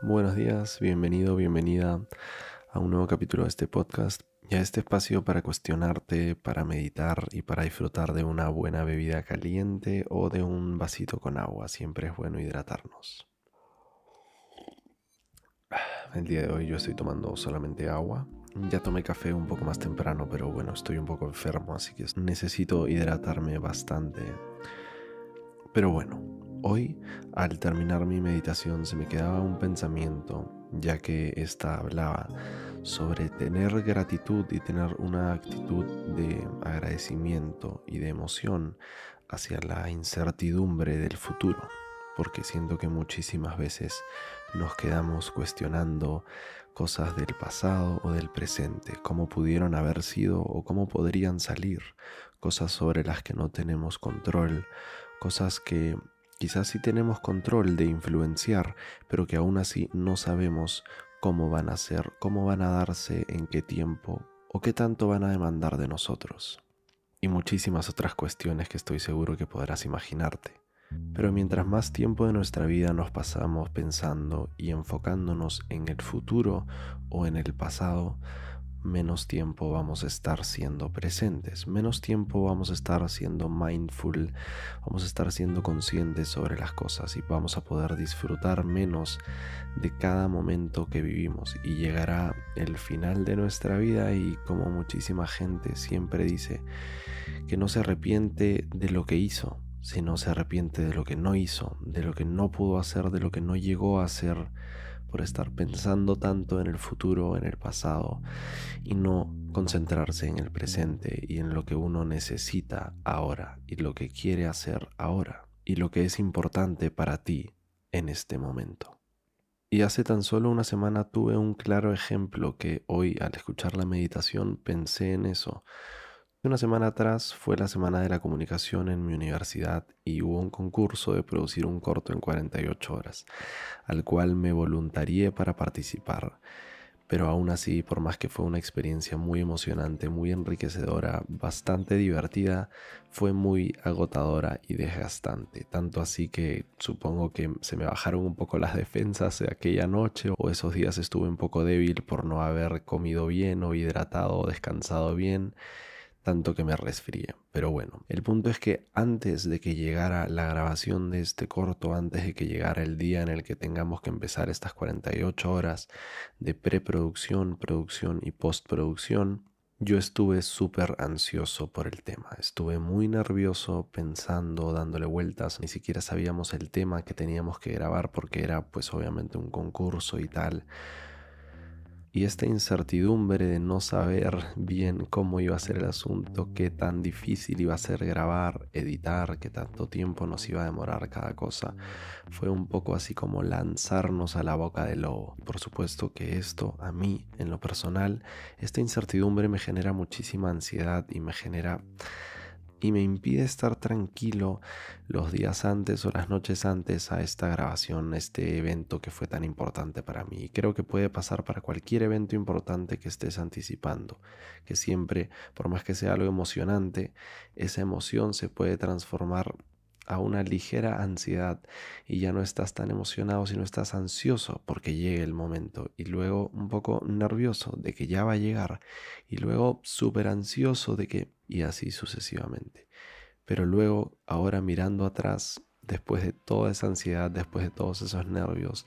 Buenos días, bienvenido, bienvenida a un nuevo capítulo de este podcast y a este espacio para cuestionarte, para meditar y para disfrutar de una buena bebida caliente o de un vasito con agua. Siempre es bueno hidratarnos. El día de hoy yo estoy tomando solamente agua. Ya tomé café un poco más temprano, pero bueno, estoy un poco enfermo, así que necesito hidratarme bastante. Pero bueno, hoy al terminar mi meditación se me quedaba un pensamiento, ya que esta hablaba sobre tener gratitud y tener una actitud de agradecimiento y de emoción hacia la incertidumbre del futuro porque siento que muchísimas veces nos quedamos cuestionando cosas del pasado o del presente, cómo pudieron haber sido o cómo podrían salir, cosas sobre las que no tenemos control, cosas que quizás sí tenemos control de influenciar, pero que aún así no sabemos cómo van a ser, cómo van a darse, en qué tiempo o qué tanto van a demandar de nosotros. Y muchísimas otras cuestiones que estoy seguro que podrás imaginarte. Pero mientras más tiempo de nuestra vida nos pasamos pensando y enfocándonos en el futuro o en el pasado, menos tiempo vamos a estar siendo presentes, menos tiempo vamos a estar siendo mindful, vamos a estar siendo conscientes sobre las cosas y vamos a poder disfrutar menos de cada momento que vivimos. Y llegará el final de nuestra vida y como muchísima gente siempre dice que no se arrepiente de lo que hizo, si no se arrepiente de lo que no hizo, de lo que no pudo hacer, de lo que no llegó a hacer, por estar pensando tanto en el futuro, en el pasado, y no concentrarse en el presente y en lo que uno necesita ahora y lo que quiere hacer ahora y lo que es importante para ti en este momento. Y hace tan solo una semana tuve un claro ejemplo que hoy al escuchar la meditación pensé en eso una semana atrás fue la Semana de la Comunicación en mi universidad y hubo un concurso de producir un corto en 48 horas, al cual me voluntarié para participar. Pero aún así, por más que fue una experiencia muy emocionante, muy enriquecedora, bastante divertida, fue muy agotadora y desgastante. Tanto así que supongo que se me bajaron un poco las defensas de aquella noche o esos días estuve un poco débil por no haber comido bien o hidratado o descansado bien tanto que me resfríe. Pero bueno, el punto es que antes de que llegara la grabación de este corto, antes de que llegara el día en el que tengamos que empezar estas 48 horas de preproducción, producción y postproducción, yo estuve súper ansioso por el tema, estuve muy nervioso pensando, dándole vueltas, ni siquiera sabíamos el tema que teníamos que grabar porque era pues obviamente un concurso y tal y esta incertidumbre de no saber bien cómo iba a ser el asunto, qué tan difícil iba a ser grabar, editar, qué tanto tiempo nos iba a demorar cada cosa, fue un poco así como lanzarnos a la boca del lobo. Por supuesto que esto a mí, en lo personal, esta incertidumbre me genera muchísima ansiedad y me genera y me impide estar tranquilo los días antes o las noches antes a esta grabación, este evento que fue tan importante para mí. Y creo que puede pasar para cualquier evento importante que estés anticipando, que siempre, por más que sea algo emocionante, esa emoción se puede transformar a una ligera ansiedad y ya no estás tan emocionado, sino estás ansioso porque llegue el momento y luego un poco nervioso de que ya va a llegar y luego súper ansioso de que y así sucesivamente. Pero luego, ahora mirando atrás, después de toda esa ansiedad, después de todos esos nervios,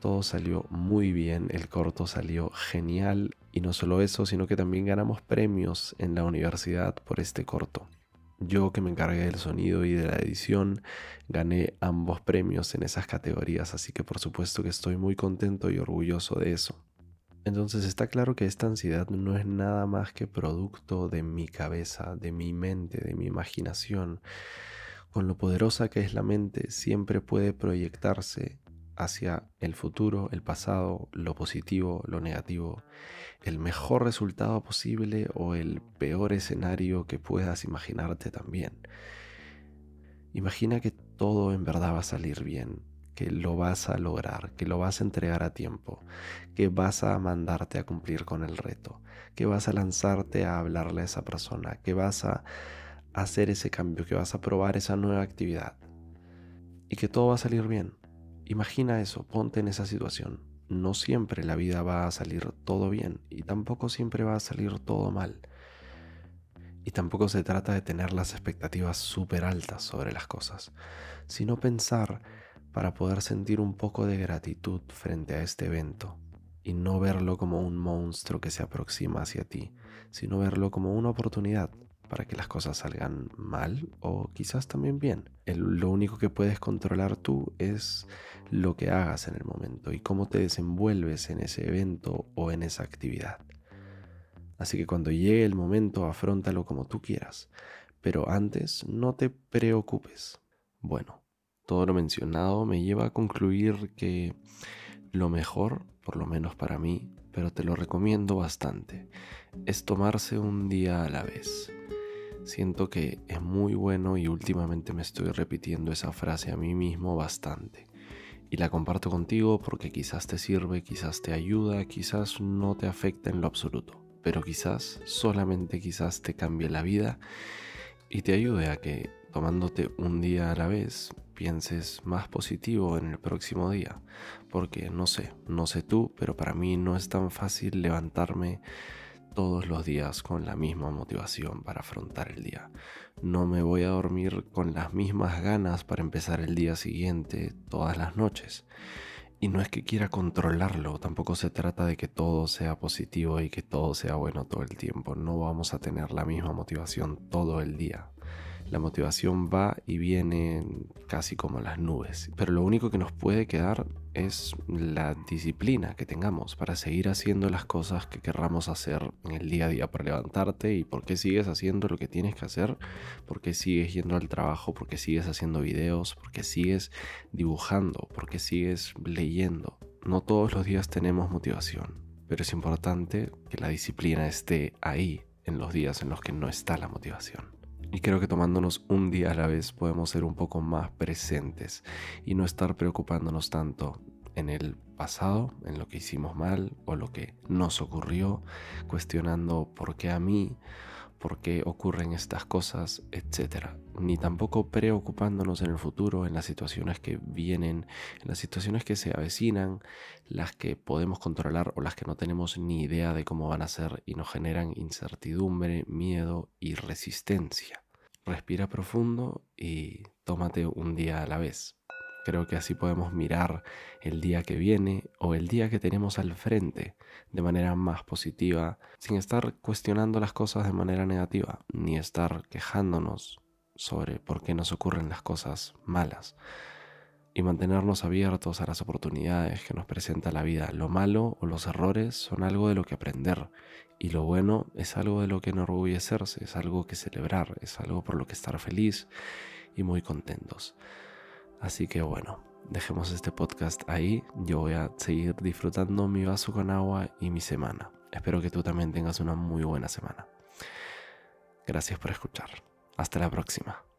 todo salió muy bien, el corto salió genial y no solo eso, sino que también ganamos premios en la universidad por este corto. Yo que me encargué del sonido y de la edición, gané ambos premios en esas categorías, así que por supuesto que estoy muy contento y orgulloso de eso. Entonces está claro que esta ansiedad no es nada más que producto de mi cabeza, de mi mente, de mi imaginación. Con lo poderosa que es la mente, siempre puede proyectarse hacia el futuro, el pasado, lo positivo, lo negativo, el mejor resultado posible o el peor escenario que puedas imaginarte también. Imagina que todo en verdad va a salir bien, que lo vas a lograr, que lo vas a entregar a tiempo, que vas a mandarte a cumplir con el reto, que vas a lanzarte a hablarle a esa persona, que vas a hacer ese cambio, que vas a probar esa nueva actividad y que todo va a salir bien. Imagina eso, ponte en esa situación. no siempre la vida va a salir todo bien y tampoco siempre va a salir todo mal. Y tampoco se trata de tener las expectativas súper altas sobre las cosas, sino pensar para poder sentir un poco de gratitud frente a este evento y no verlo como un monstruo que se aproxima hacia ti, sino verlo como una oportunidad para que las cosas salgan mal o quizás también bien. lo único que puedes controlar tú es lo que hagas en el momento y cómo te desenvuelves en ese evento o en esa actividad. Así que cuando llegue el momento, afrontalo como tú quieras, pero antes no te preocupes. Bueno, todo lo mencionado me lleva a concluir que lo mejor, por lo menos para mí, pero te lo recomiendo bastante, es tomarse un día a la vez. Siento que es muy bueno y últimamente me estoy repitiendo esa frase a mí mismo bastante. Y la comparto contigo porque quizás te sirve, quizás te ayuda, quizás no te afecta en lo absoluto, pero quizás, solamente quizás te cambie la vida y te ayude a que tomándote un día a la vez pienses más positivo en el próximo día. Porque no sé, no sé tú, pero para mí no es tan fácil levantarme todos los días con la misma motivación para afrontar el día. No me voy a dormir con las mismas ganas para empezar el día siguiente todas las noches. Y no es que quiera controlarlo, tampoco se trata de que todo sea positivo y que todo sea bueno todo el tiempo. No vamos a tener la misma motivación todo el día. La motivación va y viene casi como las nubes, pero lo único que nos puede quedar es la disciplina que tengamos para seguir haciendo las cosas que querramos hacer en el día a día, para levantarte y por qué sigues haciendo lo que tienes que hacer, por qué sigues yendo al trabajo, por qué sigues haciendo videos, por qué sigues dibujando, por qué sigues leyendo. No todos los días tenemos motivación, pero es importante que la disciplina esté ahí en los días en los que no está la motivación. Y creo que tomándonos un día a la vez podemos ser un poco más presentes y no estar preocupándonos tanto en el pasado, en lo que hicimos mal o lo que nos ocurrió, cuestionando por qué a mí por qué ocurren estas cosas, etc. Ni tampoco preocupándonos en el futuro, en las situaciones que vienen, en las situaciones que se avecinan, las que podemos controlar o las que no tenemos ni idea de cómo van a ser y nos generan incertidumbre, miedo y resistencia. Respira profundo y tómate un día a la vez. Creo que así podemos mirar el día que viene o el día que tenemos al frente de manera más positiva, sin estar cuestionando las cosas de manera negativa, ni estar quejándonos sobre por qué nos ocurren las cosas malas, y mantenernos abiertos a las oportunidades que nos presenta la vida. Lo malo o los errores son algo de lo que aprender, y lo bueno es algo de lo que enorgullecerse, es algo que celebrar, es algo por lo que estar feliz y muy contentos. Así que bueno, dejemos este podcast ahí. Yo voy a seguir disfrutando mi vaso con agua y mi semana. Espero que tú también tengas una muy buena semana. Gracias por escuchar. Hasta la próxima.